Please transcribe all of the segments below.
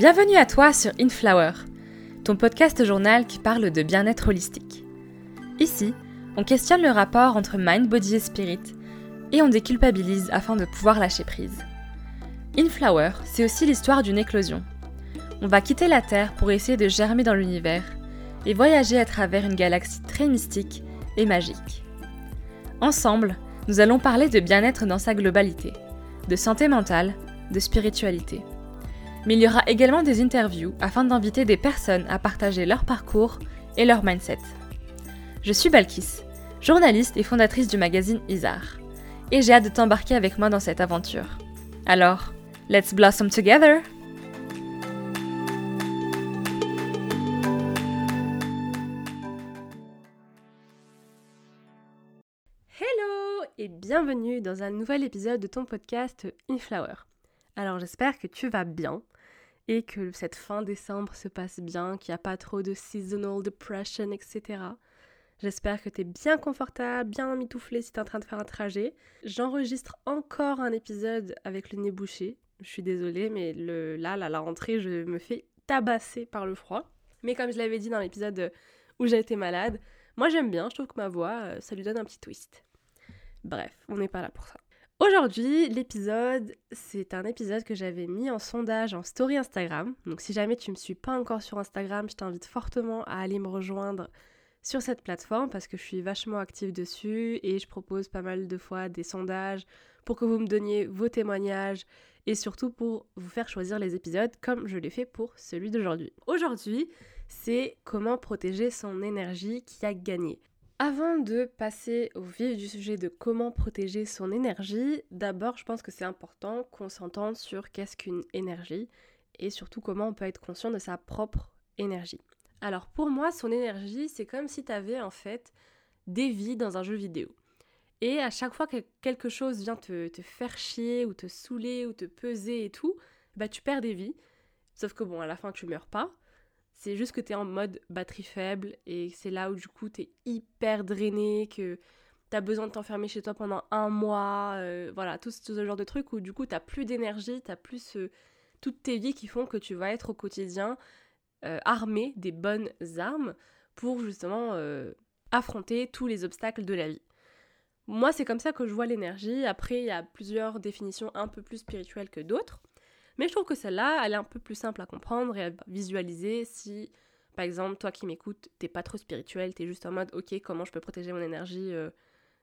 Bienvenue à toi sur Inflower, ton podcast journal qui parle de bien-être holistique. Ici, on questionne le rapport entre mind, body et spirit et on déculpabilise afin de pouvoir lâcher prise. Inflower, c'est aussi l'histoire d'une éclosion. On va quitter la Terre pour essayer de germer dans l'univers et voyager à travers une galaxie très mystique et magique. Ensemble, nous allons parler de bien-être dans sa globalité, de santé mentale, de spiritualité. Mais il y aura également des interviews afin d'inviter des personnes à partager leur parcours et leur mindset. Je suis Balkis, journaliste et fondatrice du magazine Isar, et j'ai hâte de t'embarquer avec moi dans cette aventure. Alors, let's blossom together! Hello et bienvenue dans un nouvel épisode de ton podcast Inflower. Alors j'espère que tu vas bien et que cette fin décembre se passe bien, qu'il n'y a pas trop de seasonal depression, etc. J'espère que tu es bien confortable, bien mitouflé si tu es en train de faire un trajet. J'enregistre encore un épisode avec le nez bouché. Je suis désolée, mais là, à la rentrée, je me fais tabasser par le froid. Mais comme je l'avais dit dans l'épisode où j'ai été malade, moi j'aime bien, je trouve que ma voix, euh, ça lui donne un petit twist. Bref, on n'est pas là pour ça. Aujourd'hui, l'épisode, c'est un épisode que j'avais mis en sondage en story Instagram. Donc si jamais tu ne me suis pas encore sur Instagram, je t'invite fortement à aller me rejoindre sur cette plateforme parce que je suis vachement active dessus et je propose pas mal de fois des sondages pour que vous me donniez vos témoignages et surtout pour vous faire choisir les épisodes comme je l'ai fait pour celui d'aujourd'hui. Aujourd'hui, c'est comment protéger son énergie qui a gagné. Avant de passer au vif du sujet de comment protéger son énergie, d'abord je pense que c'est important qu'on s'entende sur qu'est-ce qu'une énergie et surtout comment on peut être conscient de sa propre énergie. Alors pour moi, son énergie, c'est comme si tu avais en fait des vies dans un jeu vidéo. Et à chaque fois que quelque chose vient te, faire chier ou te saouler ou te peser et tout, bah tu perds des vies. Sauf que bon, à la fin tu meurs pas. C'est juste que tu es en mode batterie faible et c'est là où du coup tu es hyper drainé, que tu as besoin de t'enfermer chez toi pendant un mois, euh, voilà, tout ce, genre de trucs où du coup tu plus d'énergie, tu plus euh, toutes tes vies qui font que tu vas être au quotidien euh, armé des bonnes armes pour justement affronter tous les obstacles de la vie. Moi, c'est comme ça que je vois l'énergie. Après, il y a plusieurs définitions un peu plus spirituelles que d'autres. Mais je trouve que celle-là, elle est un peu plus simple à comprendre et à visualiser si, par exemple, toi qui m'écoutes, t'es pas trop spirituel, t'es juste en mode, ok, comment je peux protéger mon énergie, euh,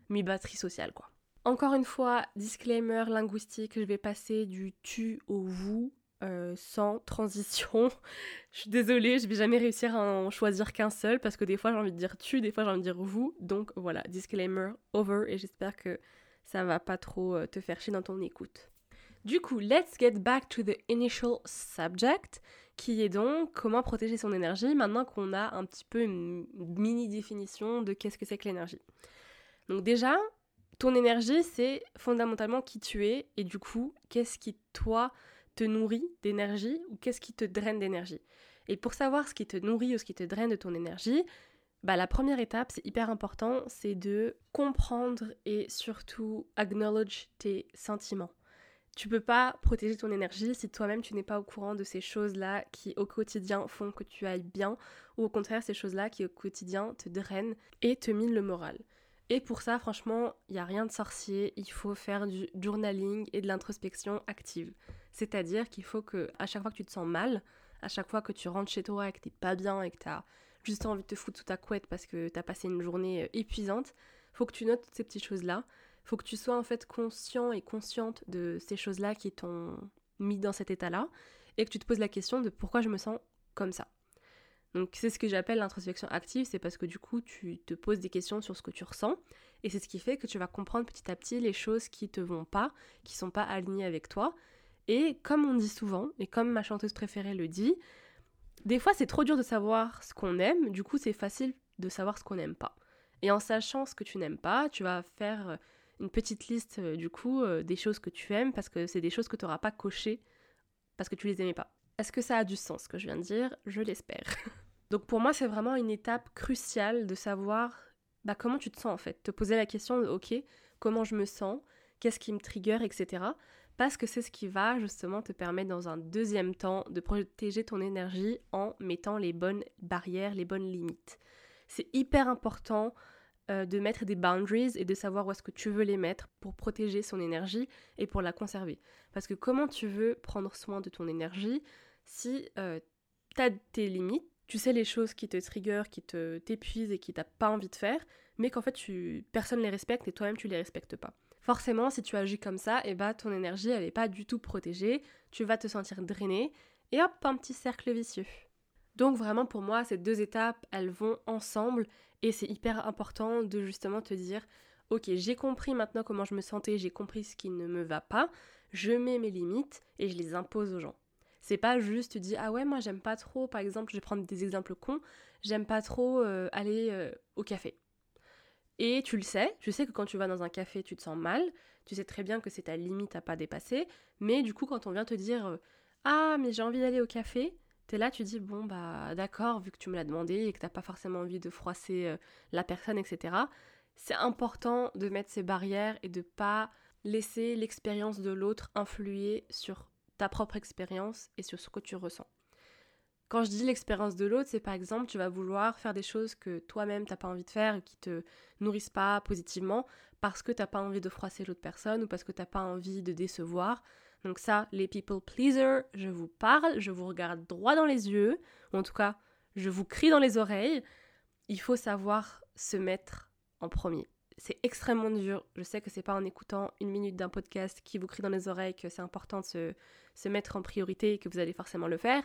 mi batterie sociale, quoi. Encore une fois, disclaimer linguistique, je vais passer du tu au vous euh, sans transition. je suis désolée, je vais jamais réussir à en choisir qu'un seul parce que des fois j'ai envie de dire tu, des fois j'ai envie de dire vous. Donc voilà, disclaimer over et j'espère que ça va pas trop euh, te faire chier dans ton écoute. Du coup, let's get back to the initial subject, qui est donc comment protéger son énergie maintenant qu'on a un petit peu une mini définition de qu'est-ce que c'est que l'énergie. Donc déjà, ton énergie, c'est fondamentalement qui tu es et du coup, qu'est-ce qui toi te nourrit d'énergie ou qu'est-ce qui te draine d'énergie. Et pour savoir ce qui te nourrit ou ce qui te draine de ton énergie, bah, la première étape, c'est hyper important, c'est de comprendre et surtout acknowledge tes sentiments. Tu peux pas protéger ton énergie si toi-même tu n'es pas au courant de ces choses-là qui au quotidien font que tu ailles bien, ou au contraire ces choses-là qui au quotidien te drainent et te minent le moral. Et pour ça, franchement, il n'y a rien de sorcier, il faut faire du journaling et de l'introspection active. C'est-à-dire qu'il faut que, à chaque fois que tu te sens mal, à chaque fois que tu rentres chez toi et que t'es pas bien et que tu as juste envie de te foutre sous ta couette parce que tu as passé une journée euh, épuisante, faut que tu notes toutes ces petites choses-là faut que tu sois en fait conscient et consciente de ces choses-là qui t'ont mis dans cet état-là et que tu te poses la question de pourquoi je me sens comme ça. Donc c'est ce que j'appelle l'introspection active, c'est parce que du coup tu te poses des questions sur ce que tu ressens et c'est ce qui fait que tu vas comprendre petit à petit les choses qui te vont pas, qui sont pas alignées avec toi. Et comme on dit souvent et comme ma chanteuse préférée le dit, des fois c'est trop dur de savoir ce qu'on aime, du coup c'est facile de savoir ce qu'on n'aime pas. Et en sachant ce que tu n'aimes pas, tu vas faire une petite liste euh, du coup euh, des choses que tu aimes parce que c'est des choses que tu n'auras pas cochées parce que tu les aimais pas. Est-ce que ça a du sens ce que je viens de dire? Je l'espère. Donc pour moi c'est vraiment une étape cruciale de savoir bah, comment tu te sens en fait. Te poser la question ok comment je me sens, qu'est-ce qui me trigger, etc. parce que c'est ce qui va justement te permettre dans un deuxième temps de protéger ton énergie en mettant les bonnes barrières, les bonnes limites. C'est hyper important euh, de mettre des boundaries et de savoir où est-ce que tu veux les mettre pour protéger son énergie et pour la conserver. Parce que comment tu veux prendre soin de ton énergie si euh, tu as tes limites, tu sais les choses qui te trigger, qui te t'épuisent et qui t'as pas envie de faire, mais qu'en fait tu, personne les respecte et toi-même tu les respectes pas. Forcément, si tu agis comme ça, et eh bah ton énergie elle est pas du tout protégée, tu vas te sentir drainé et hop, un petit cercle vicieux. Donc vraiment pour moi, ces deux étapes, elles vont ensemble et c'est hyper important de justement te dire OK, j'ai compris maintenant comment je me sentais, j'ai compris ce qui ne me va pas, je mets mes limites et je les impose aux gens. C'est pas juste tu dis ah ouais moi j'aime pas trop par exemple je vais prendre des exemples cons j'aime pas trop euh, aller euh, au café et tu le sais tu sais que quand tu vas dans un café tu te sens mal tu sais très bien que c'est ta limite à pas dépasser mais du coup quand on vient te dire euh, ah mais j'ai envie d'aller au café t'es là tu dis bon bah d'accord vu que tu me l'as demandé et que t'as pas forcément envie de froisser la personne etc c'est important de mettre ces barrières et de pas laisser l'expérience de l'autre influer sur ta propre expérience et sur ce que tu ressens. Quand je dis l'expérience de l'autre, c'est par exemple, tu vas vouloir faire des choses que toi-même t'as pas envie de faire, qui te nourrissent pas positivement, parce que t'as pas envie de froisser l'autre personne ou parce que t'as pas envie de décevoir. Donc ça, les people pleasers, je vous parle, je vous regarde droit dans les yeux, ou en tout cas, je vous crie dans les oreilles. Il faut savoir se mettre en premier c'est extrêmement dur. Je sais que c'est pas en écoutant une minute d'un podcast qui vous crie dans les oreilles que c'est important de se, mettre en priorité et que vous allez forcément le faire.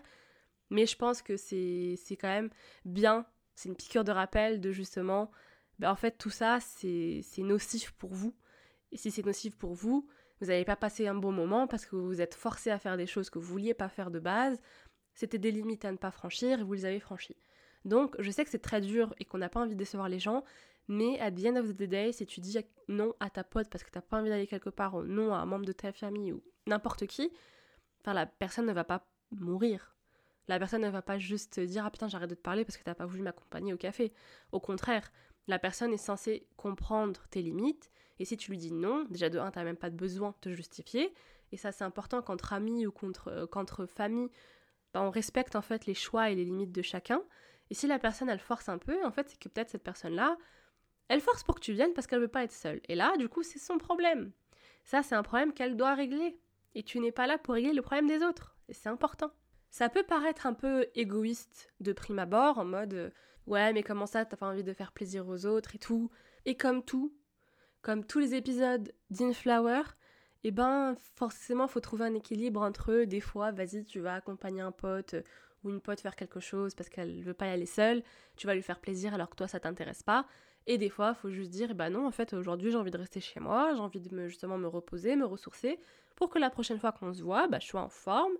Mais je pense que c'est quand même bien, c'est une piqûre de rappel de justement, ben en fait tout ça c'est nocif pour vous. Et si c'est nocif pour vous, vous n'allez pas passer un bon moment parce que vous vous êtes forcé à faire des choses que vous vouliez pas faire de base. C'était des limites à ne pas franchir et vous les avez franchies. Donc je sais que c'est très dur et qu'on n'a pas envie de décevoir les gens, mais at the end of the day, si tu dis non à ta pote parce que t'as pas envie d'aller quelque part, ou non à un membre de ta famille ou n'importe qui, enfin la personne ne va pas mourir. La personne ne va pas juste te dire ah putain j'arrête de te parler parce que t'as pas voulu m'accompagner au café. Au contraire, la personne est censée comprendre tes limites et si tu lui dis non, déjà de un t'as même pas de besoin de te justifier et ça c'est important qu'entre amis ou euh, qu'entre famille, bah, on respecte en fait les choix et les limites de chacun. Et si la personne elle force un peu, en fait c'est que peut-être cette personne là elle force pour que tu viennes parce qu'elle veut pas être seule. Et là, du coup, c'est son problème. Ça, c'est un problème qu'elle doit régler. Et tu n'es pas là pour régler le problème des autres. Et c'est important. Ça peut paraître un peu égoïste de prime abord, en mode euh, ouais, mais comment ça, t'as pas envie de faire plaisir aux autres et tout. Et comme tout, comme tous les épisodes d'Inflower, eh ben forcément, faut trouver un équilibre entre eux. Des fois, vas-y, tu vas accompagner un pote euh, ou une pote faire quelque chose parce qu'elle veut pas y aller seule. Tu vas lui faire plaisir alors que toi, ça t'intéresse pas. Et des fois, faut juste dire, bah non, en fait, aujourd'hui, j'ai envie de rester chez moi, j'ai envie de me, justement me reposer, me ressourcer, pour que la prochaine fois qu'on se voit, bah, je sois en forme,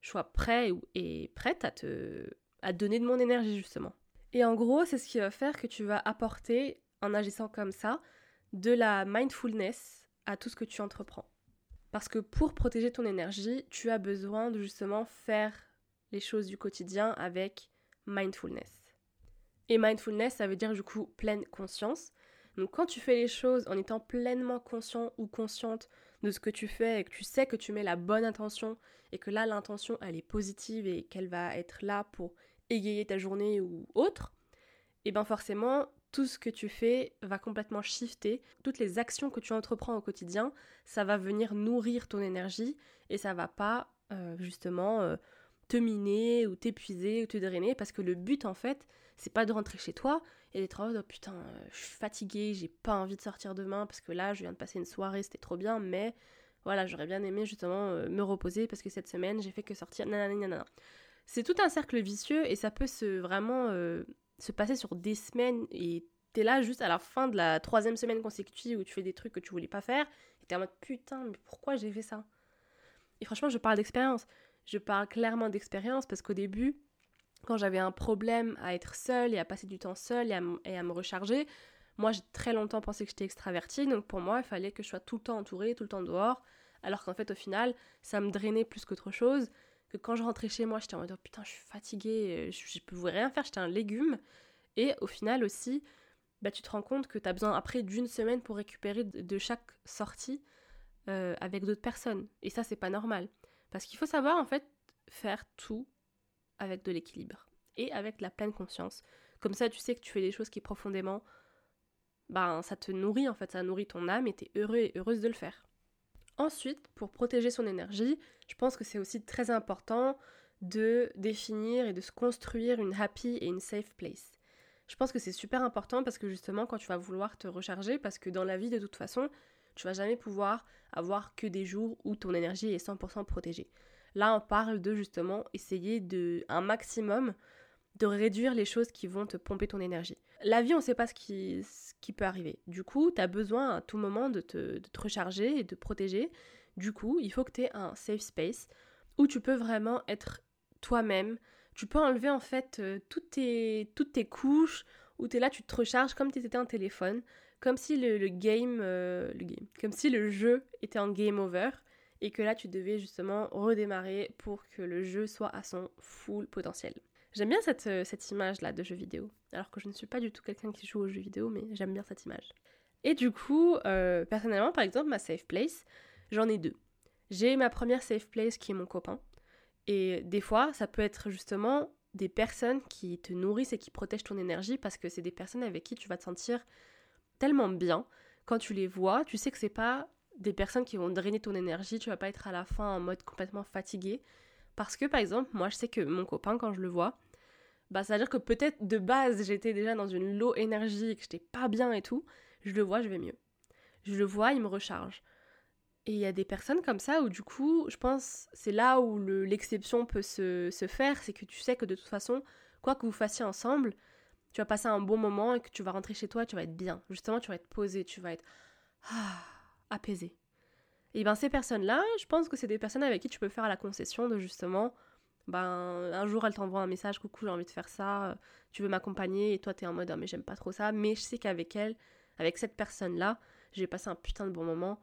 je sois prêt et prête à te, à donner de mon énergie, justement. Et en gros, c'est ce qui va faire que tu vas apporter, en agissant comme ça, de la mindfulness à tout ce que tu entreprends. Parce que pour protéger ton énergie, tu as besoin de justement faire les choses du quotidien avec mindfulness. Et mindfulness, ça veut dire du coup pleine conscience. Donc quand tu fais les choses en étant pleinement conscient ou consciente de ce que tu fais et que tu sais que tu mets la bonne intention et que là l'intention elle est positive et qu'elle va être là pour égayer ta journée ou autre, et bien forcément tout ce que tu fais va complètement shifter. Toutes les actions que tu entreprends au quotidien, ça va venir nourrir ton énergie et ça va pas euh, justement euh, te miner ou t'épuiser ou te drainer parce que le but en fait c'est pas de rentrer chez toi et d'être en mode oh putain euh, je suis fatiguée j'ai pas envie de sortir demain parce que là je viens de passer une soirée c'était trop bien mais voilà j'aurais bien aimé justement me reposer parce que cette semaine j'ai fait que sortir c'est tout un cercle vicieux et ça peut se vraiment se passer sur des semaines et t'es là juste à la fin de la troisième semaine consécutive où tu fais des trucs que tu voulais pas faire et t'es en mode putain mais pourquoi j'ai fait ça? Et franchement je parle d'expérience. Je parle clairement d'expérience parce qu'au début, quand j'avais un problème à être seule et à passer du temps seule et à, me recharger, moi j'ai très longtemps pensé que j'étais extravertie, donc pour moi il fallait que je sois tout le temps entourée, tout le temps dehors, alors qu'en fait au final ça me drainait plus qu'autre chose, quand je rentrais chez moi j'étais en mode oh, putain je suis fatiguée, je, ne pouvais rien faire, j'étais un légume, et au final aussi bah, tu te rends compte que tu as besoin après d'une semaine pour récupérer de chaque sortie euh, avec d'autres personnes. Et ça, c'est pas normal. Parce qu'il faut savoir, en fait, faire tout avec de l'équilibre et avec la pleine conscience. Comme ça, tu sais que tu fais des choses qui profondément, ben, ça te nourrit, en fait, ça nourrit ton âme et t'es heureux et heureuse de le faire. Ensuite, pour protéger son énergie, je pense que c'est aussi très important de définir et de se construire une happy et une safe place. Je pense que c'est super important parce que justement quand tu vas vouloir te recharger, parce que dans la vie de toute façon, tu vas jamais pouvoir avoir que des jours où ton énergie est 100% protégée. Là, on parle de justement essayer de un maximum de réduire les choses qui vont te pomper ton énergie. La vie, on ne sait pas ce qui, peut arriver. Du coup, tu as besoin à tout moment de te, de te recharger et de protéger. Du coup, il faut que tu aies un safe space où tu peux vraiment être toi-même. Tu peux enlever en fait euh, toutes, tes, toutes tes couches, où tu es là, tu te recharges comme si tu étais un téléphone, comme si le, game, euh, le comme si le jeu était en game over, et que là tu devais justement redémarrer pour que le jeu soit à son full potentiel. J'aime bien cette, euh, cette image-là de jeu vidéo, alors que je ne suis pas du tout quelqu'un qui joue aux jeux vidéo, mais j'aime bien cette image. Et du coup, personnellement, par exemple, ma safe place, j'en ai deux. J'ai ma première safe place qui est mon copain, et des fois, ça peut être justement des personnes qui te nourrissent et qui protègent ton énergie parce que c'est des personnes avec qui tu vas te sentir tellement bien. Quand tu les vois, tu sais que c'est pas des personnes qui vont drainer ton énergie, tu vas pas être à la fin en mode complètement fatigué. Parce que par exemple, moi je sais que mon copain, quand je le vois, bah ça veut dire que peut-être de base j'étais déjà dans une low énergie que j'étais pas bien et tout, je le vois, je vais mieux. Je le vois, il me recharge. Et il y a des personnes comme ça où du coup, je pense, c'est là où l'exception peut se, faire, c'est que tu sais que de toute façon, quoi que vous fassiez ensemble, tu vas passer un bon moment et que tu vas rentrer chez toi, tu vas être bien. Justement, tu vas être posé, tu vas être ah, apaisé. Et bien ces personnes-là, je pense que c'est des personnes avec qui tu peux faire la concession de justement, ben un jour elle t'envoie un message, coucou j'ai envie de faire ça, tu veux m'accompagner et toi t'es en mode ah, mais j'aime pas trop ça, mais je sais qu'avec elle, avec cette personne-là, j'ai passé un putain de bon moment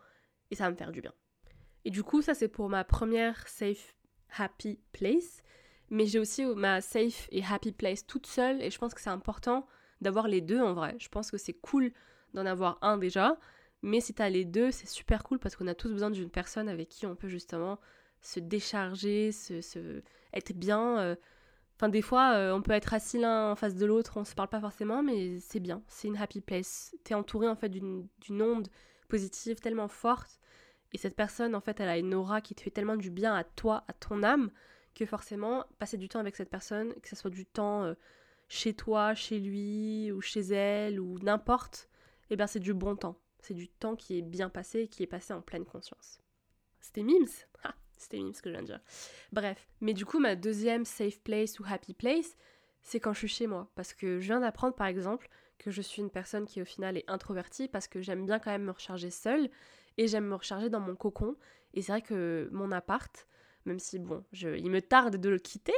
et ça va me faire du bien. Et du coup, ça c'est pour ma première safe happy place. Mais j'ai aussi ma safe et happy place toute seule et je pense que c'est important d'avoir les deux en vrai. Je pense que c'est cool d'en avoir un déjà, mais si t'as les deux, c'est super cool parce qu'on a tous besoin d'une personne avec qui on peut justement se décharger, se, être bien. Euh. Enfin, des fois, euh, on peut être assis l'un en face de l'autre, on se parle pas forcément, mais c'est bien, c'est une happy place. T'es entouré en fait d'une onde positive tellement forte et cette personne, en fait, elle a une aura qui te fait tellement du bien à toi, à ton âme, que forcément, passer du temps avec cette personne, que ce soit du temps euh, chez toi, chez lui, ou chez elle, ou n'importe, eh bien c'est du bon temps. C'est du temps qui est bien passé et qui est passé en pleine conscience. C'était Mims C'était Mims que je viens de dire. Bref. Mais du coup, ma deuxième safe place ou happy place, c'est quand je suis chez moi. Parce que je viens d'apprendre, par exemple, que je suis une personne qui au final est introvertie parce que j'aime bien quand même me recharger seule et j'aime me recharger dans mon cocon. Et c'est vrai que mon appart, même si bon, je, il me tarde de le quitter,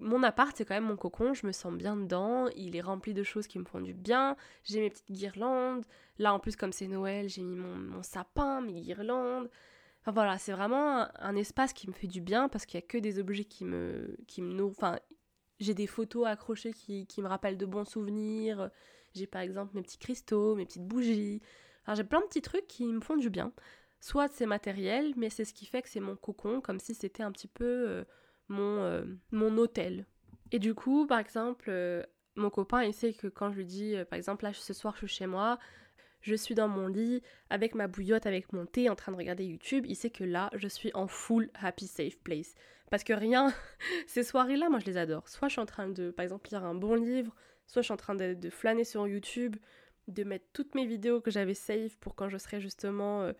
mon appart c'est quand même mon cocon, je me sens bien dedans, il est rempli de choses qui me font du bien, j'ai mes petites guirlandes, là en plus comme c'est Noël, j'ai mis mon, sapin, mes guirlandes. Enfin voilà, c'est vraiment un, espace qui me fait du bien parce qu'il y a que des objets qui me, qui me nourrissent. Enfin, j'ai des photos accrochées qui, qui me rappellent de bons souvenirs. J'ai par exemple mes petits cristaux, mes petites bougies. Alors j'ai plein de petits trucs qui me font du bien. Soit c'est matériel, mais c'est ce qui fait que c'est mon cocon, comme si c'était un petit peu euh, mon, euh, mon hôtel. Et du coup, par exemple, euh, mon copain, il sait que quand je lui dis, par exemple, là ce soir je suis chez moi, je suis dans mon lit avec ma bouillotte, avec mon thé en train de regarder YouTube, il sait que là je suis en full happy safe place. Parce que rien, ces soirées-là, moi je les adore. Soit je suis en train de, par exemple, lire un bon livre, soit je suis en train de flâner sur YouTube, de mettre toutes mes vidéos que j'avais save pour quand je serais justement euh,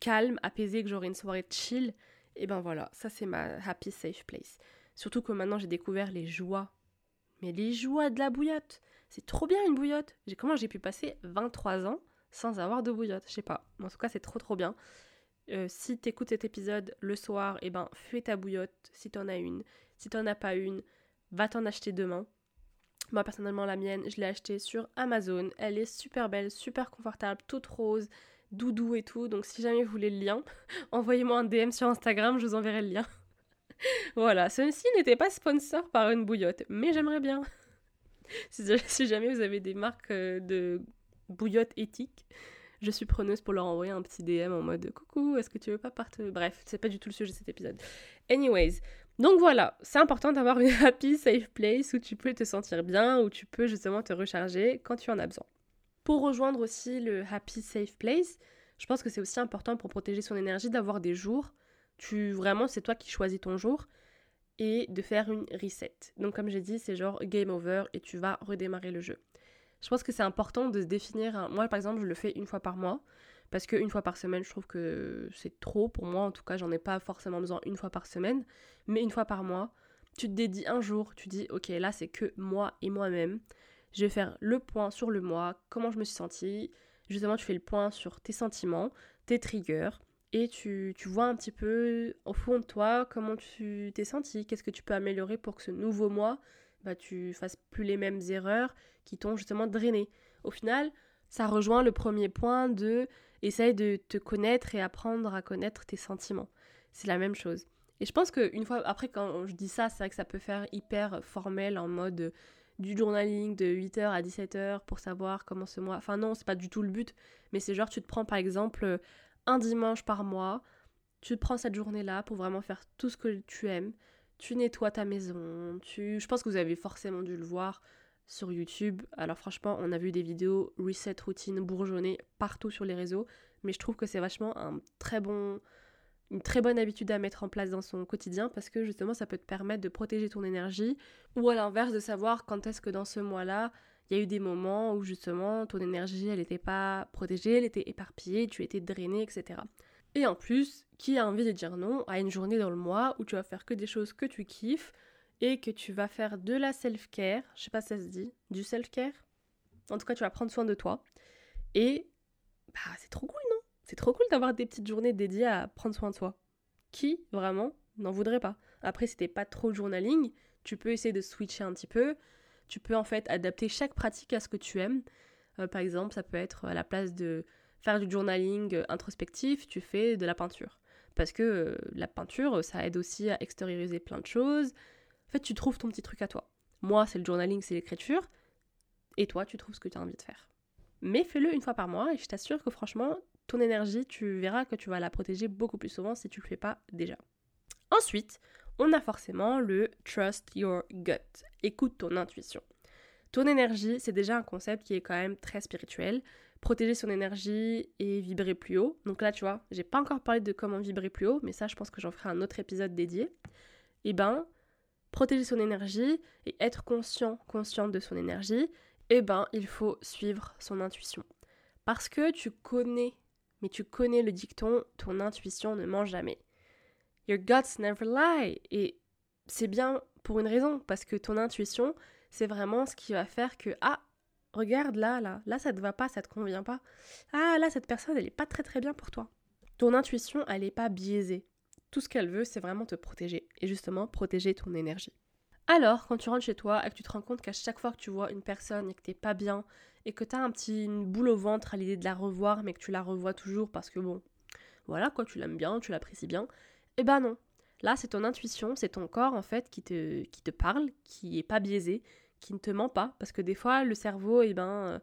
calme, apaisée, que j'aurai une soirée chill. Et ben voilà, ça c'est ma happy safe place. Surtout que maintenant j'ai découvert les joies. Mais les joies de la bouillotte C'est trop bien une bouillotte Comment j'ai pu passer 23 ans sans avoir de bouillotte? Je sais pas. En tout cas, c'est trop trop bien. Euh, si t'écoutes cet épisode le soir, eh ben fais ta bouillotte si t'en as une. Si t'en as pas une, va t'en acheter demain. Moi personnellement la mienne, je l'ai achetée sur Amazon. Elle est super belle, super confortable, toute rose, doudou et tout. Donc si jamais vous voulez le lien, envoyez-moi un DM sur Instagram, je vous enverrai le lien. voilà, ceci n'était pas sponsor par une bouillotte, mais j'aimerais bien. si, jamais vous avez des marques euh, de bouillotte éthiques, je suis preneuse pour leur envoyer un petit DM en mode coucou, est-ce que tu veux pas partir? Bref, c'est pas du tout le sujet de cet épisode. Anyways, donc voilà, c'est important d'avoir une happy, safe place où tu peux te sentir bien, où tu peux justement te recharger quand tu en as besoin. Pour rejoindre aussi le happy, safe place, je pense que c'est aussi important pour protéger son énergie d'avoir des jours. Tu vraiment, c'est toi qui choisis ton jour de faire une reset. Donc comme j'ai dit, c'est genre game over et tu vas redémarrer le jeu. Je pense que c'est important de se définir. Moi par exemple, je le fais une fois par mois parce qu'une fois par semaine, je trouve que c'est trop pour moi. En tout cas, j'en ai pas forcément besoin une fois par semaine, mais une fois par mois, tu te dédies un jour, tu dis ok là c'est que moi et moi-même. Je vais faire le point sur le mois, comment je me suis sentie. Justement, tu fais le point sur tes sentiments, tes triggers, et tu, vois un petit peu au fond de toi comment tu t'es senti, qu'est-ce que tu peux améliorer pour que ce nouveau mois, bah, tu fasses plus les mêmes erreurs qui t'ont justement drainé. Au final, ça rejoint le premier point de essaye de te connaître et apprendre à connaître tes sentiments. C'est la même chose. Et je pense qu'une fois, après quand je dis ça, c'est vrai que ça peut faire hyper formel en mode du journaling de 8h à 17h pour savoir comment ce mois. Enfin non, c'est pas du tout le but, mais c'est genre tu te prends par exemple un dimanche par mois, tu prends cette journée-là pour vraiment faire tout ce que tu aimes. Tu nettoies ta maison, tu... Je pense que vous avez forcément dû le voir sur YouTube. Alors franchement, on a vu des vidéos reset routine bourgeonnées partout sur les réseaux, mais je trouve que c'est vachement un très bon une très bonne habitude à mettre en place dans son quotidien parce que justement ça peut te permettre de protéger ton énergie ou à l'inverse de savoir quand est-ce que dans ce mois-là il y a eu des moments où justement ton énergie elle n'était pas protégée, elle était éparpillée, tu étais drainé, etc. Et en plus, qui a envie de dire non à une journée dans le mois où tu vas faire que des choses que tu kiffes et que tu vas faire de la self-care, je sais pas si ça se dit, du self-care? En tout cas, tu vas prendre soin de toi. Et bah c'est trop cool, non? C'est trop cool d'avoir des petites journées dédiées à prendre soin de soi. Qui, vraiment, n'en voudrait pas? Après, si pas trop journaling, tu peux essayer de switcher un petit peu, tu peux en fait adapter chaque pratique à ce que tu aimes. Euh, par exemple, ça peut être à la place de faire du journaling euh, introspectif, tu fais de la peinture. Parce que euh, la peinture, ça aide aussi à extérioriser plein de choses. En fait, tu trouves ton petit truc à toi. Moi, c'est le journaling, c'est l'écriture. Et toi, tu trouves ce que tu as envie de faire. Mais fais-le une fois par mois et je t'assure que franchement, ton énergie, tu verras que tu vas la protéger beaucoup plus souvent si tu le fais pas déjà. Ensuite, on a forcément le trust your gut. Écoute ton intuition. Ton énergie, c'est déjà un concept qui est quand même très spirituel. Protéger son énergie et vibrer plus haut. Donc là, tu vois, j'ai pas encore parlé de comment vibrer plus haut, mais ça, je pense que j'en ferai un autre épisode dédié. Eh ben, protéger son énergie et être conscient, consciente de son énergie, eh ben, il faut suivre son intuition. Parce que tu connais, mais tu connais le dicton, ton intuition ne ment jamais. Your guts never lie. Et c'est bien pour une raison, parce que ton intuition, c'est vraiment ce qui va faire que, ah, regarde là, là, là ça te va pas, ça te convient pas. Ah, là, cette personne, elle est pas très très bien pour toi. Ton intuition, elle est pas biaisée. Tout ce qu'elle veut, c'est vraiment te protéger. Et justement, protéger ton énergie. Alors, quand tu rentres chez toi et que tu te rends compte qu'à chaque fois que tu vois une personne et que t'es pas bien, et que t'as un petit une boule au ventre à l'idée de la revoir, mais que tu la revois toujours parce que bon, voilà quoi, tu l'aimes bien, tu l'apprécies bien, eh ben non. Là, c'est ton intuition, c'est ton corps en fait qui te, qui te parle, qui est pas biaisé, qui ne te ment pas. Parce que des fois, le cerveau, eh ben, euh,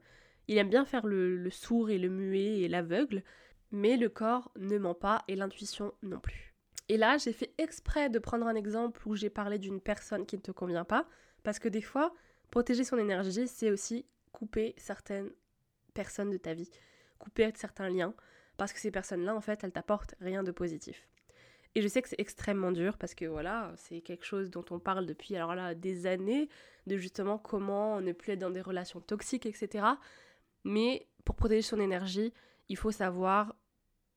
il aime bien faire le, sourd et le muet et l'aveugle, mais le corps ne ment pas et l'intuition non plus. Et là, j'ai fait exprès de prendre un exemple où j'ai parlé d'une personne qui ne te convient pas, parce que des fois, protéger son énergie, c'est aussi couper certaines personnes de ta vie, couper certains liens, parce que ces personnes-là, en fait, elles t'apportent rien de positif. Et je sais que c'est extrêmement dur parce que voilà, c'est quelque chose dont on parle depuis alors là des années, de justement comment ne plus être dans des relations toxiques, etc. Mais pour protéger son énergie, il faut savoir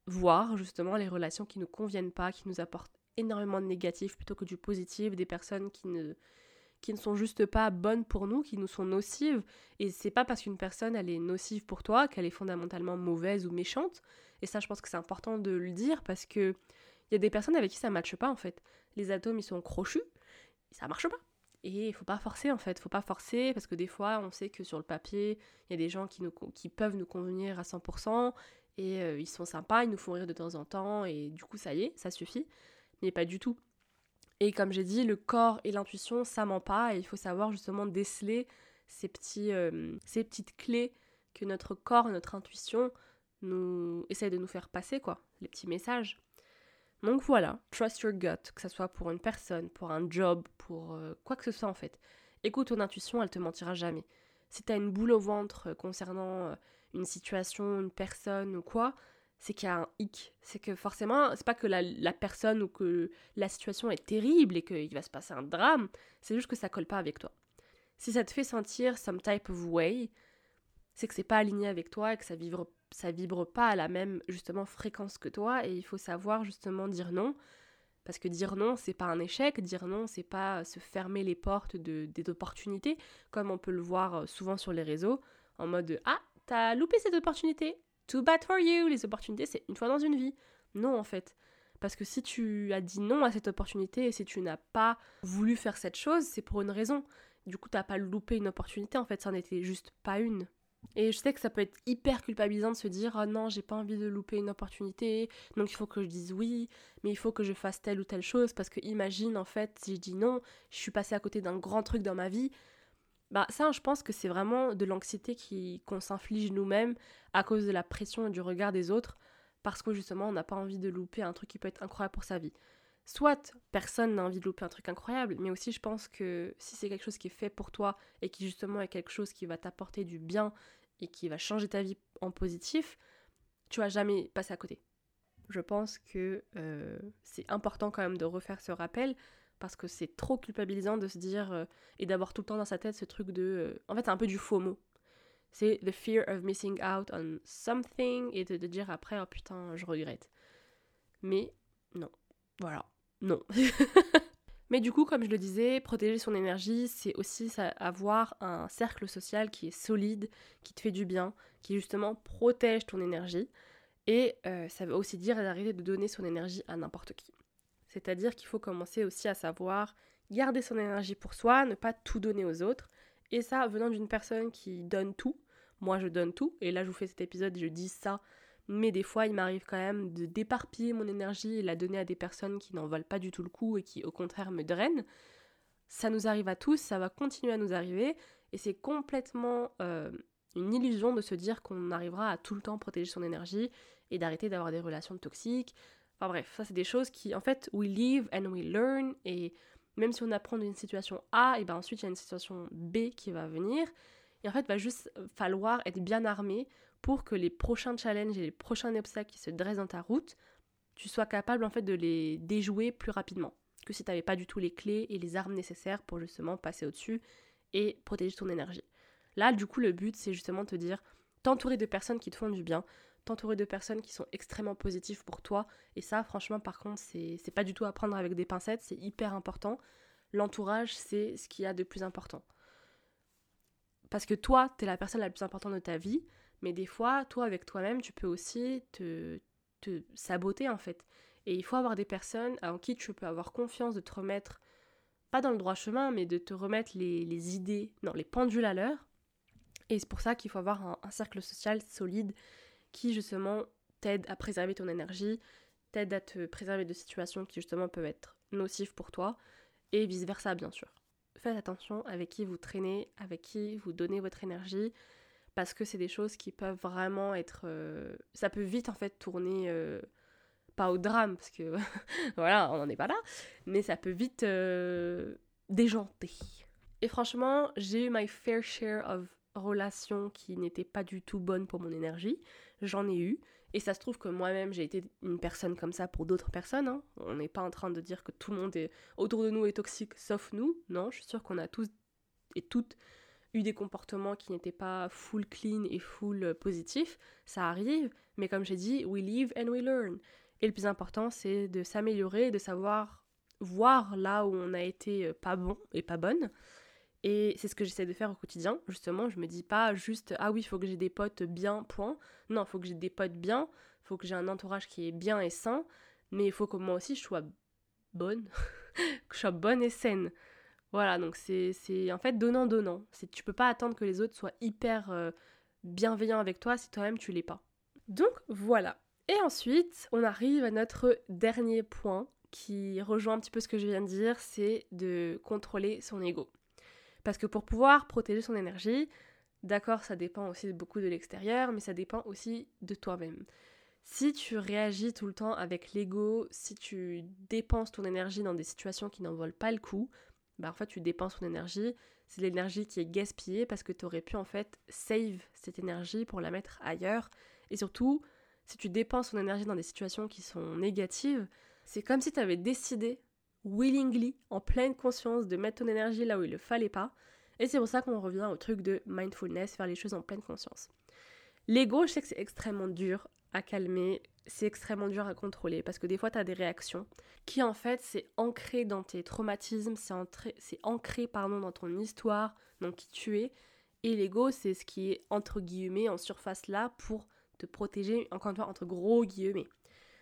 voir justement les relations qui ne conviennent pas, qui nous apportent énormément de négatifs plutôt que du positif, des personnes qui ne qui ne sont juste pas bonnes pour nous, qui nous sont nocives. Et c'est pas parce qu'une personne elle est nocive pour toi qu'elle est fondamentalement mauvaise ou méchante. Et ça, je pense que c'est important de le dire parce que il y a des personnes avec qui ça matche pas en fait. Les atomes ils sont crochus, ça marche pas. Et il faut pas forcer en fait, faut pas forcer parce que des fois on sait que sur le papier, il y a des gens qui, nous, qui peuvent nous convenir à 100% et euh, ils sont sympas, ils nous font rire de temps en temps et du coup ça y est, ça suffit. Mais pas du tout. Et comme j'ai dit, le corps et l'intuition, ça ment pas et il faut savoir justement déceler ces, petits, euh, ces petites clés que notre corps et notre intuition nous essaye de nous faire passer, quoi, les petits messages. Donc voilà, trust your gut, que ce soit pour une personne, pour un job, pour euh, quoi que ce soit en fait. Écoute ton intuition, elle te mentira jamais. Si t'as une boule au ventre euh, concernant euh, une situation, une personne ou quoi, c'est qu'il y a un hic. C'est que forcément, c'est pas que la, la, personne ou que la situation est terrible et qu'il va se passer un drame, c'est juste que ça colle pas avec toi. Si ça te fait sentir some type of way, c'est que c'est pas aligné avec toi et que ça vibre, ça vibre pas à la même justement fréquence que toi et il faut savoir justement dire non parce que dire non c'est pas un échec, dire non c'est pas se fermer les portes de des opportunités comme on peut le voir euh, souvent sur les réseaux en mode ah t'as loupé cette opportunité, too bad for you, les opportunités c'est une fois dans une vie. Non en fait. Parce que si tu as dit non à cette opportunité et si tu n'as pas voulu faire cette chose, c'est pour une raison. Du coup, t'as pas loupé une opportunité, en fait, ça n'était juste pas une. Et je sais que ça peut être hyper culpabilisant de se dire oh non, j'ai pas envie de louper une opportunité, donc il faut que je dise oui, mais il faut que je fasse telle ou telle chose parce que imagine en fait, si je dis non, je suis passée à côté d'un grand truc dans ma vie. Bah ça, je pense que c'est vraiment de l'anxiété qui qu'on s'inflige nous-mêmes à cause de la pression et du regard des autres parce que justement, on n'a pas envie de louper un truc qui peut être incroyable pour sa vie. Soit personne n'a envie de louper un truc incroyable, mais aussi je pense que si c'est quelque chose qui est fait pour toi et qui justement est quelque chose qui va t'apporter du bien et qui va changer ta vie en positif, tu vas jamais passer à côté. Je pense que euh, c'est important quand même de refaire ce rappel parce que c'est trop culpabilisant de se dire euh, et d'avoir tout le temps dans sa tête ce truc de... Euh, en fait, c'est un peu du faux mot. C'est the fear of missing out on something et de, de dire après, oh putain, je regrette. Mais non, voilà non. Mais du coup, comme je le disais, protéger son énergie, c'est aussi avoir un cercle social qui est solide, qui te fait du bien, qui justement protège ton énergie. Et euh, ça veut aussi dire d'arrêter de donner son énergie à n'importe qui. C'est-à-dire qu'il faut commencer aussi à savoir garder son énergie pour soi, ne pas tout donner aux autres. Et ça, venant d'une personne qui donne tout, moi je donne tout, et là je vous fais cet épisode je dis ça mais des fois il m'arrive quand même de d'éparpiller mon énergie et la donner à des personnes qui n'en valent pas du tout le coup et qui au contraire me drainent. Ça nous arrive à tous, ça va continuer à nous arriver et c'est complètement euh, une illusion de se dire qu'on arrivera à tout le temps protéger son énergie et d'arrêter d'avoir des relations toxiques. Enfin bref, ça c'est des choses qui en fait we live and we learn et même si on apprend d'une situation A, et ben ensuite il y a une situation B qui va venir. Et en fait, va juste falloir être bien armé pour que les prochains challenges et les prochains obstacles qui se dressent dans ta route, tu sois capable en fait de les déjouer plus rapidement que si tu n'avais pas du tout les clés et les armes nécessaires pour justement passer au-dessus et protéger ton énergie. Là, du coup, le but, c'est justement de te dire, t'entourer de personnes qui te font du bien, t'entourer de personnes qui sont extrêmement positives pour toi. Et ça, franchement, par contre, c'est pas du tout à prendre avec des pincettes, c'est hyper important. L'entourage, c'est ce qu'il y a de plus important. Parce que toi, t'es la personne la plus importante de ta vie, mais des fois, toi, avec toi-même, tu peux aussi te, te saboter, en fait. Et il faut avoir des personnes en qui tu peux avoir confiance de te remettre, pas dans le droit chemin, mais de te remettre les, idées, non, les pendules à l'heure. Et c'est pour ça qu'il faut avoir un, un, cercle social solide qui, justement, t'aide à préserver ton énergie, t'aide à te préserver de situations qui, justement, peuvent être nocives pour toi, et vice-versa, bien sûr. Faites attention avec qui vous traînez, avec qui vous donnez votre énergie, parce que c'est des choses qui peuvent vraiment être... Euh, ça peut vite en fait tourner, euh, pas au drame, parce que voilà, on n'en est pas là, mais ça peut vite euh, déjanter. Et franchement, j'ai eu my fair share of relations qui n'étaient pas du tout bonnes pour mon énergie. J'en ai eu. Et ça se trouve que moi-même, j'ai été une personne comme ça pour d'autres personnes. Hein. On n'est pas en train de dire que tout le monde est autour de nous est toxique, sauf nous. Non, je suis sûre qu'on a tous et toutes eu des comportements qui n'étaient pas full clean et full euh, positif, ça arrive, mais comme j'ai dit, we live and we learn. Et le plus important, c'est de s'améliorer, de savoir voir là où on a été euh, pas bon et pas bonne. Et c'est ce que j'essaie de faire au quotidien, justement. Je me dis pas juste, ah oui, il faut que j'ai des potes bien, point. Non, il faut que j'ai des potes bien, il faut que j'ai un entourage qui est bien et sain, mais il faut que moi aussi je sois bonne, que je sois bonne et saine. Voilà, donc c'est en fait donnant-donnant. Tu peux pas attendre que les autres soient hyper euh, bienveillants avec toi si toi-même tu l'es pas. Donc voilà. Et ensuite, on arrive à notre dernier point qui rejoint un petit peu ce que je viens de dire, c'est de contrôler son ego. Parce que pour pouvoir protéger son énergie, D'accord, ça dépend aussi beaucoup de l'extérieur, mais ça dépend aussi de toi-même. Si tu réagis tout le temps avec l'ego, si tu dépenses ton énergie dans des situations qui n'en valent pas le coup, bah en fait tu dépenses ton énergie, c'est l'énergie qui est gaspillée parce que tu aurais pu en fait save cette énergie pour la mettre ailleurs. Et surtout, si tu dépenses ton énergie dans des situations qui sont négatives, c'est comme si tu avais décidé willingly, en pleine conscience, de mettre ton énergie là où il ne fallait pas. Et c'est pour ça qu'on revient au truc de mindfulness, faire les choses en pleine conscience. L'ego, je sais que c'est extrêmement dur à calmer, c'est extrêmement dur à contrôler parce que des fois tu as des réactions qui en fait c'est ancré dans tes traumatismes, c'est ancré pardon dans ton histoire, dans qui tu es et l'ego c'est ce qui est entre guillemets en surface là pour te protéger encore une fois entre gros guillemets.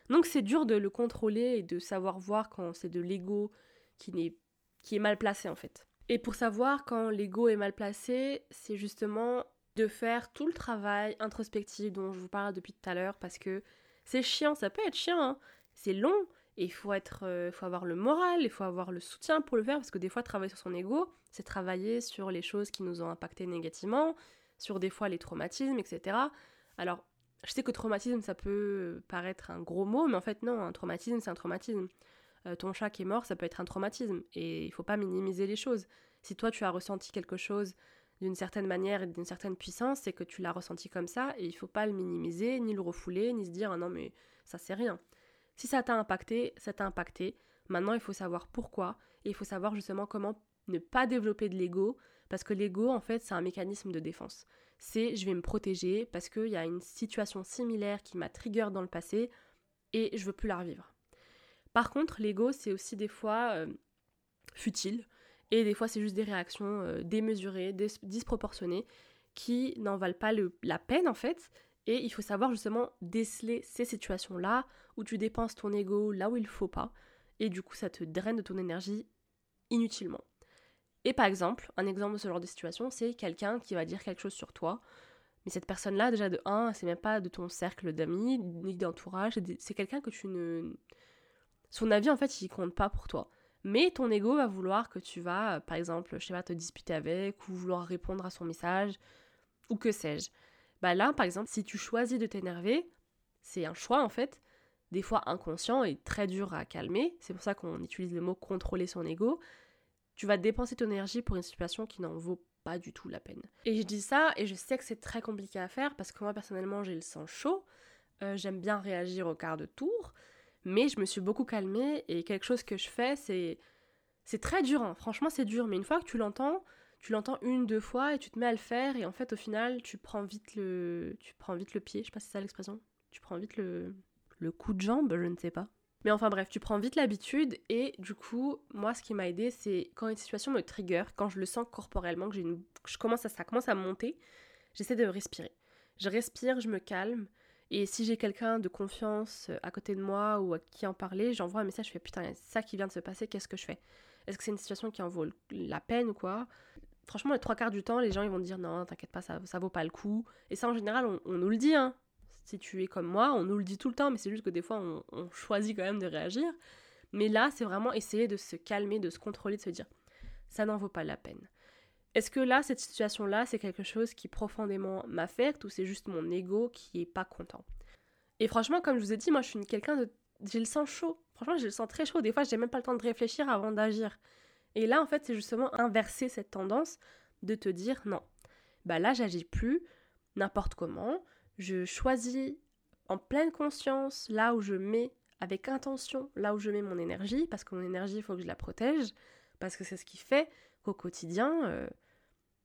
Donc c'est dur de le contrôler et de savoir voir quand c'est de l'ego qui, qui est mal placé en fait. Et pour savoir quand l'ego est mal placé, c'est justement de faire tout le travail introspectif dont je vous parle depuis tout à l'heure parce que c'est chiant, ça peut être chiant, hein. c'est long et il faut être, euh, faut avoir le moral, il faut avoir le soutien pour le faire parce que des fois travailler sur son ego, c'est travailler sur les choses qui nous ont impacté négativement, sur des fois les traumatismes, etc. Alors je sais que traumatisme, ça peut paraître un gros mot, mais en fait non, un traumatisme, c'est un traumatisme. Euh, ton chat qui est mort, ça peut être un traumatisme, et il faut pas minimiser les choses. Si toi tu as ressenti quelque chose d'une certaine manière et d'une certaine puissance, c'est que tu l'as ressenti comme ça, et il faut pas le minimiser, ni le refouler, ni se dire ah non mais ça c'est rien. Si ça t'a impacté, ça t'a impacté. Maintenant il faut savoir pourquoi, et il faut savoir justement comment ne pas développer de l'ego, parce que l'ego en fait c'est un mécanisme de défense c'est je vais me protéger parce qu'il y a une situation similaire qui m'a trigger dans le passé et je veux plus la revivre. Par contre, l'ego, c'est aussi des fois euh, futile et des fois c'est juste des réactions euh, démesurées, disproportionnées qui n'en valent pas la peine en fait. Et il faut savoir justement déceler ces situations-là où tu dépenses ton ego là où il faut pas et du coup ça te draine de ton énergie inutilement. Et par exemple, un exemple de ce genre de situation, c'est quelqu'un qui va dire quelque chose sur toi, mais cette personne-là, déjà de 1, c'est même pas de ton cercle d'amis, ni d'entourage, c'est quelqu'un que tu ne... Son avis, en fait, il compte pas pour toi. Mais ton ego va vouloir que tu vas, par exemple, je sais pas, te disputer avec, ou vouloir répondre à son message, ou que sais-je. Bah là, par exemple, si tu choisis de t'énerver, c'est un choix, en fait, des fois inconscient et très dur à calmer. C'est pour ça qu'on utilise le mot contrôler son ego tu vas dépenser ton énergie pour une situation qui n'en vaut pas du tout la peine. Et je dis ça, et je sais que c'est très compliqué à faire parce que moi personnellement j'ai le sang chaud, euh, j'aime bien réagir au quart de tour, mais je me suis beaucoup calmée et quelque chose que je fais c'est c'est très dur, hein. franchement c'est dur, mais une fois que tu l'entends, tu l'entends une, deux fois et tu te mets à le faire et en fait au final tu prends vite le, tu prends vite le pied, je sais pas si c'est ça l'expression, tu prends vite le, le coup de jambe, je ne sais pas. Mais enfin bref, tu prends vite l'habitude et du coup, moi ce qui m'a aidé, c'est quand une situation me trigger, quand je le sens corporellement, que j'ai une... je commence à... ça commence à monter, j'essaie de respirer. Je respire, je me calme et si j'ai quelqu'un de confiance euh, à côté de moi ou à qui en parler, j'envoie un message, je fais putain, c'est ça qui vient de se passer, qu'est-ce que je fais? Est-ce que c'est une situation qui en vaut la peine ou quoi? Franchement, les trois quarts du temps, les gens ils vont dire non, t'inquiète pas, ça, ça vaut pas le coup. Et ça en général, on, on nous le dit, hein si tu es comme moi, on nous le dit tout le temps, mais c'est juste que des fois on, choisit quand même de réagir. Mais là, c'est vraiment essayer de se calmer, de se contrôler, de se dire ça n'en vaut pas la peine. Est-ce que là, cette situation-là, c'est quelque chose qui profondément m'affecte ou c'est juste mon ego qui est pas content? Et franchement, comme je vous ai dit, moi je suis quelqu'un de. J'ai le sang chaud. Franchement, j'ai le sang très chaud. Des fois, j'ai même pas le temps de réfléchir avant d'agir. Et là, en fait, c'est justement inverser cette tendance de te dire non. Bah là, j'agis plus n'importe comment je choisis en pleine conscience là où je mets, avec intention, là où je mets mon énergie, parce que mon énergie, il faut que je la protège, parce que c'est ce qui fait qu'au quotidien, euh,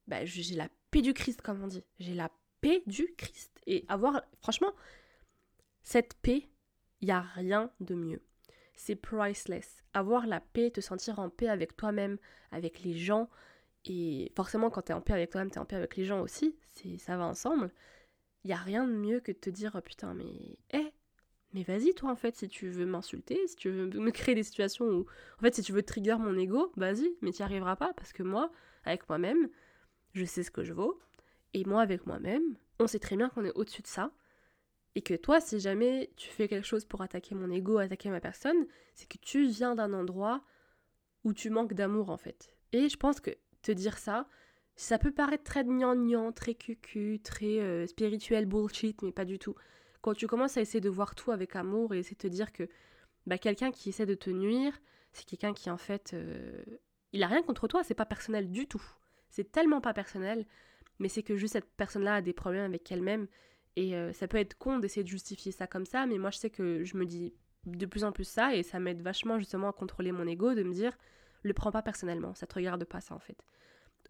bah, j'ai la paix du Christ, comme on dit. J'ai la paix du Christ. Et avoir, franchement, cette paix, il n'y a rien de mieux. C'est priceless. Avoir la paix, te sentir en paix avec toi-même, avec les gens. Et forcément, quand tu es en paix avec toi-même, tu es en paix avec les gens aussi. Ça va ensemble il y a rien de mieux que de te dire oh, putain mais eh mais vas-y toi en fait si tu veux m'insulter, si tu veux me créer des situations où en fait si tu veux trigger mon ego, vas-y, mais tu n'y arriveras pas parce que moi avec moi-même, je sais ce que je vaux et moi avec moi-même, on sait très bien qu'on est au-dessus de ça et que toi si jamais tu fais quelque chose pour attaquer mon ego, attaquer ma personne, c'est que tu viens d'un endroit où tu manques d'amour en fait. Et je pense que te dire ça, Ça peut paraître très gnangnan, très cucu, très euh, spirituel bullshit, mais pas du tout. Quand tu commences à essayer de voir tout avec amour et essayer de te dire que bah, quelqu'un qui essaie de te nuire, c'est quelqu'un qui en fait, euh, il a rien contre toi, c'est pas personnel du tout. C'est tellement pas personnel, mais c'est que juste cette personne-là a des problèmes avec elle-même et euh, ça peut être con d'essayer de justifier ça comme ça, mais moi je sais que je me dis de plus en plus ça et ça m'aide vachement justement à contrôler mon ego, de me dire le prends pas personnellement, ça te regarde pas ça en fait.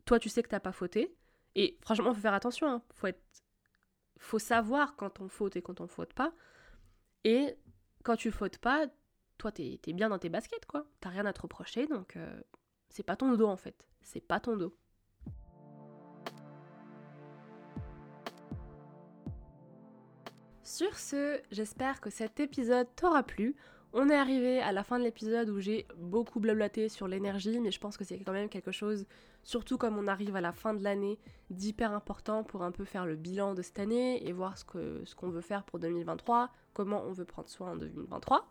Toi tu sais que t'as pas fauté et franchement faut faire attention, hein. faut être, faut savoir quand on faute et quand on faute pas et quand tu fautes pas, toi t'es es bien dans tes baskets quoi, t'as rien à te reprocher donc euh, c'est pas ton dos en fait, c'est pas ton dos. Sur ce, j'espère que cet épisode t'aura plu. On est arrivé à la fin de l'épisode où j'ai beaucoup blablaté sur l'énergie, mais je pense que c'est quand même quelque chose, surtout comme on arrive à la fin de l'année, d'hyper important pour un peu faire le bilan de cette année et voir ce qu'on veut faire pour 2023, comment on veut prendre soin en 2023.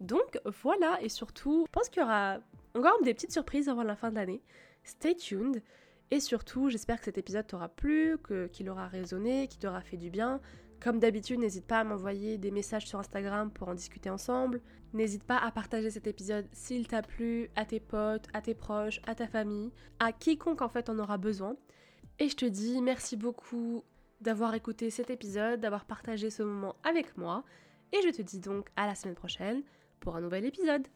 Donc voilà, et surtout, je pense qu'il y aura encore des petites surprises avant la fin de l'année. Stay tuned. Et surtout, j'espère que cet épisode t'aura plu, qu'il aura résonné, qu'il t'aura fait du bien, comme d'habitude, n'hésite pas à m'envoyer des messages sur Instagram pour en discuter ensemble. N'hésite pas à partager cet épisode s'il t'a plu à tes potes, à tes proches, à ta famille, à quiconque en fait en aura besoin. Et je te dis merci beaucoup d'avoir écouté cet épisode, d'avoir partagé ce moment avec moi. Et je te dis donc à la semaine prochaine pour un nouvel épisode.